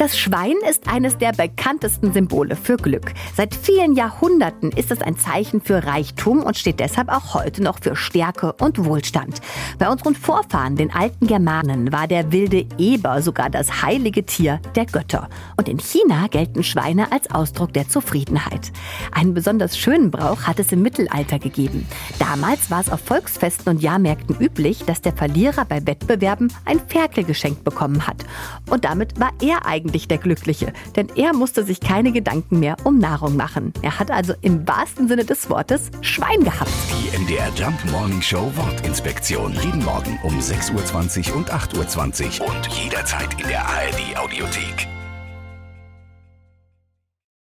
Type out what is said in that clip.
Das Schwein ist eines der bekanntesten Symbole für Glück. Seit vielen Jahrhunderten ist es ein Zeichen für Reichtum und steht deshalb auch heute noch für Stärke und Wohlstand. Bei unseren Vorfahren, den alten Germanen, war der wilde Eber sogar das heilige Tier der Götter. Und in China gelten Schweine als Ausdruck der Zufriedenheit. Einen besonders schönen Brauch hat es im Mittelalter gegeben. Damals war es auf Volksfesten und Jahrmärkten üblich, dass der Verlierer bei Wettbewerben ein Ferkel geschenkt bekommen hat. Und damit war er eigentlich der Glückliche, denn er musste sich keine Gedanken mehr um Nahrung machen. Er hat also im wahrsten Sinne des Wortes Schwein gehabt. Die MDR Jump Morning Show Wortinspektion. Jeden Morgen um 6.20 Uhr und 8.20 Uhr und jederzeit in der ARD Audiothek.